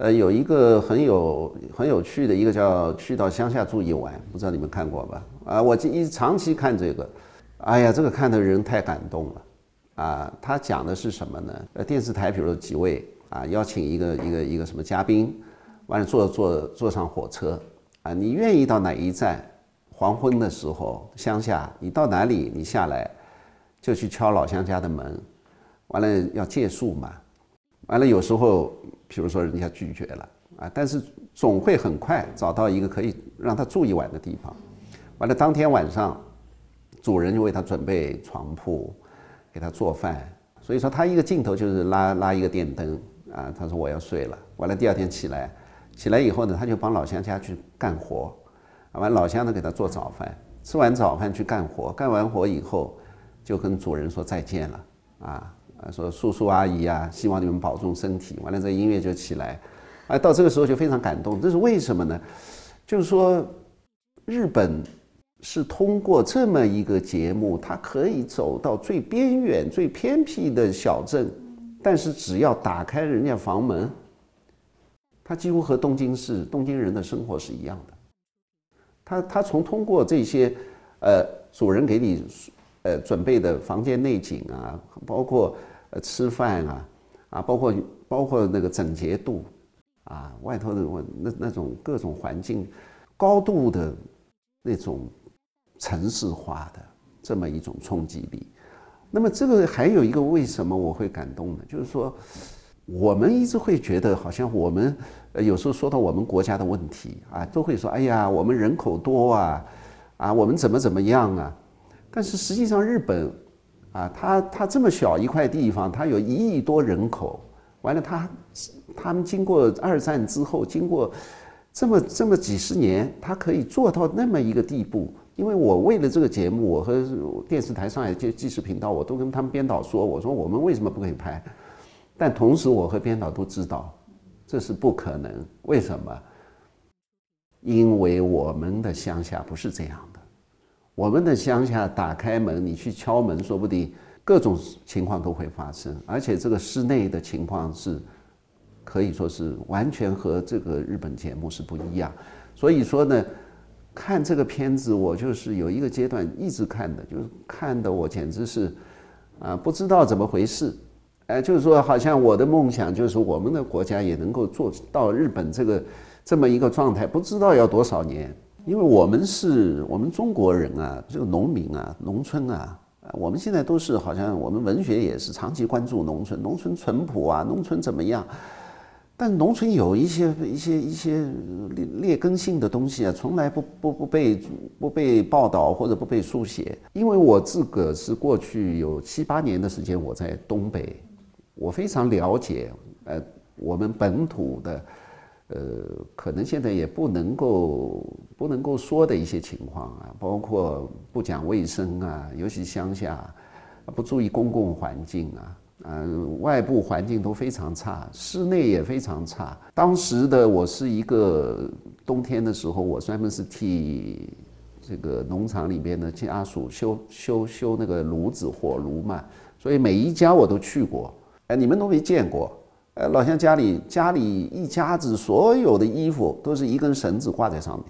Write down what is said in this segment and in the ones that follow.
呃，有一个很有很有趣的一个叫去到乡下住一晚，不知道你们看过吧？啊，我一长期看这个，哎呀，这个看的人太感动了。啊，他讲的是什么呢？呃，电视台比如几位啊，邀请一个一个一个什么嘉宾，完了坐坐坐上火车啊，你愿意到哪一站？黄昏的时候，乡下，你到哪里？你下来就去敲老乡家的门，完了要借宿嘛，完了有时候，比如说人家拒绝了啊，但是总会很快找到一个可以让他住一晚的地方，完了当天晚上，主人就为他准备床铺。给他做饭，所以说他一个镜头就是拉拉一个电灯啊，他说我要睡了。完了第二天起来，起来以后呢，他就帮老乡家去干活，完老乡呢给他做早饭，吃完早饭去干活，干完活以后就跟主人说再见了啊，啊说叔叔阿姨啊，希望你们保重身体。完了这音乐就起来，啊，到这个时候就非常感动。这是为什么呢？就是说日本。是通过这么一个节目，它可以走到最边远、最偏僻的小镇，但是只要打开人家房门，它几乎和东京市东京人的生活是一样的。他他从通过这些，呃，主人给你呃准备的房间内景啊，包括呃吃饭啊，啊，包括包括那个整洁度，啊，外头的那那种各种环境，高度的那种。城市化的这么一种冲击力，那么这个还有一个为什么我会感动呢？就是说，我们一直会觉得好像我们有时候说到我们国家的问题啊，都会说：“哎呀，我们人口多啊，啊，我们怎么怎么样啊？”但是实际上，日本啊，它它这么小一块地方，它有一亿多人口，完了，它他们经过二战之后，经过这么这么几十年，它可以做到那么一个地步。因为我为了这个节目，我和电视台上海电纪实频道，我都跟他们编导说，我说我们为什么不可以拍？但同时，我和编导都知道，这是不可能。为什么？因为我们的乡下不是这样的。我们的乡下打开门，你去敲门，说不定各种情况都会发生。而且这个室内的情况是，可以说是完全和这个日本节目是不一样。所以说呢。看这个片子，我就是有一个阶段一直看的，就是看的我简直是，啊，不知道怎么回事，哎，就是说好像我的梦想就是我们的国家也能够做到日本这个这么一个状态，不知道要多少年，因为我们是我们中国人啊，这个农民啊，农村啊，我们现在都是好像我们文学也是长期关注农村，农村淳朴啊，农村怎么样？但农村有一些一些一些劣劣根性的东西啊，从来不不不被不被报道或者不被书写。因为我自个是过去有七八年的时间我在东北，我非常了解呃我们本土的呃可能现在也不能够不能够说的一些情况啊，包括不讲卫生啊，尤其乡下不注意公共环境啊。嗯，外部环境都非常差，室内也非常差。当时的我是一个冬天的时候，我专门是替这个农场里边的家属修修修那个炉子火炉嘛，所以每一家我都去过。哎，你们都没见过。哎，老乡家里家里一家子所有的衣服都是一根绳子挂在上面，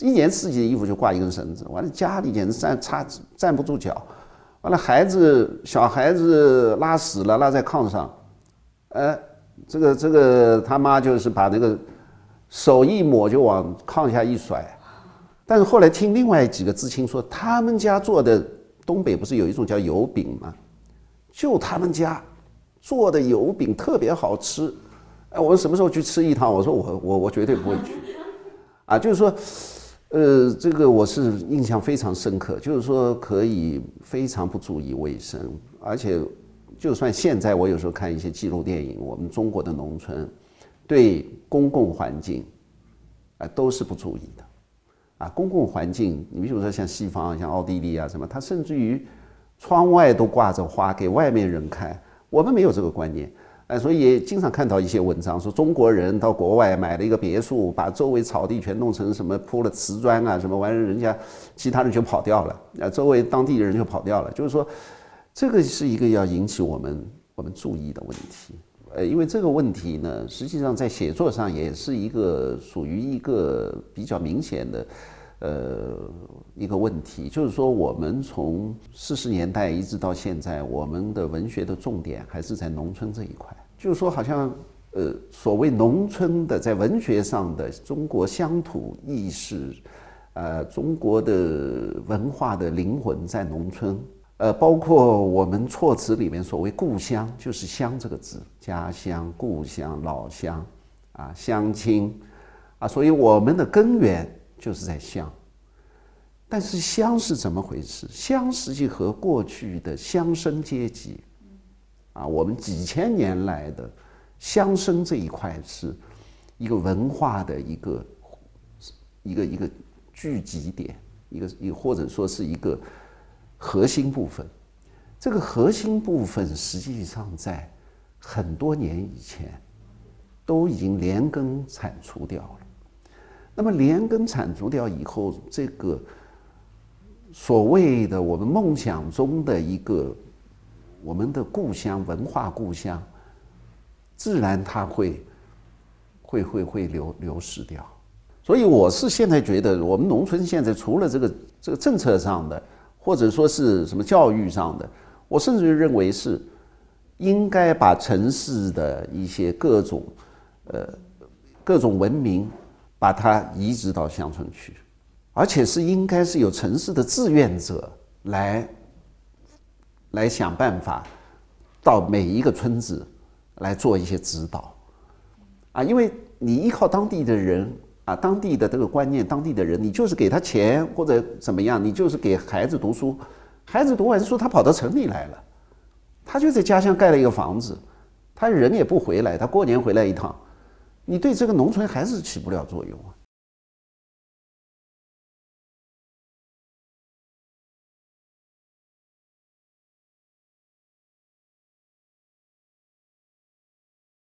一年四季的衣服就挂一根绳子，完了家里简直站插站不住脚。完了，孩子小孩子拉屎了，拉在炕上，呃，这个这个他妈就是把那个手一抹就往炕下一甩，但是后来听另外几个知青说，他们家做的东北不是有一种叫油饼吗？就他们家做的油饼特别好吃，哎，我们什么时候去吃一趟？我说我我我绝对不会去，啊，就是说。呃，这个我是印象非常深刻，就是说可以非常不注意卫生，而且就算现在我有时候看一些纪录电影，我们中国的农村对公共环境啊都是不注意的，啊，公共环境，你比如说像西方，像奥地利啊什么，它甚至于窗外都挂着花给外面人看，我们没有这个观念。哎，所以经常看到一些文章说中国人到国外买了一个别墅，把周围草地全弄成什么铺了瓷砖啊，什么玩意儿，人家其他人就跑掉了，啊，周围当地人就跑掉了。就是说，这个是一个要引起我们我们注意的问题。呃，因为这个问题呢，实际上在写作上也是一个属于一个比较明显的，呃，一个问题，就是说我们从四十年代一直到现在，我们的文学的重点还是在农村这一块，就是说好像呃，所谓农村的在文学上的中国乡土意识，呃，中国的文化的灵魂在农村。呃，包括我们措辞里面所谓“故乡”，就是“乡”这个字，家乡、故乡、老乡，啊，乡亲，啊，所以我们的根源就是在乡。但是乡是怎么回事？乡实际和过去的乡绅阶级，啊，我们几千年来的乡绅这一块是一个文化的一个一个一个聚集点，一个一或者说是一个。核心部分，这个核心部分实际上在很多年以前都已经连根铲除掉了。那么连根铲除掉以后，这个所谓的我们梦想中的一个我们的故乡文化故乡，自然它会会会会流流失掉。所以我是现在觉得，我们农村现在除了这个这个政策上的。或者说是什么教育上的，我甚至于认为是应该把城市的一些各种呃各种文明，把它移植到乡村去，而且是应该是有城市的志愿者来来想办法到每一个村子来做一些指导啊，因为你依靠当地的人。啊，当地的这个观念，当地的人，你就是给他钱或者怎么样，你就是给孩子读书，孩子读完书，他跑到城里来了，他就在家乡盖了一个房子，他人也不回来，他过年回来一趟，你对这个农村还是起不了作用啊。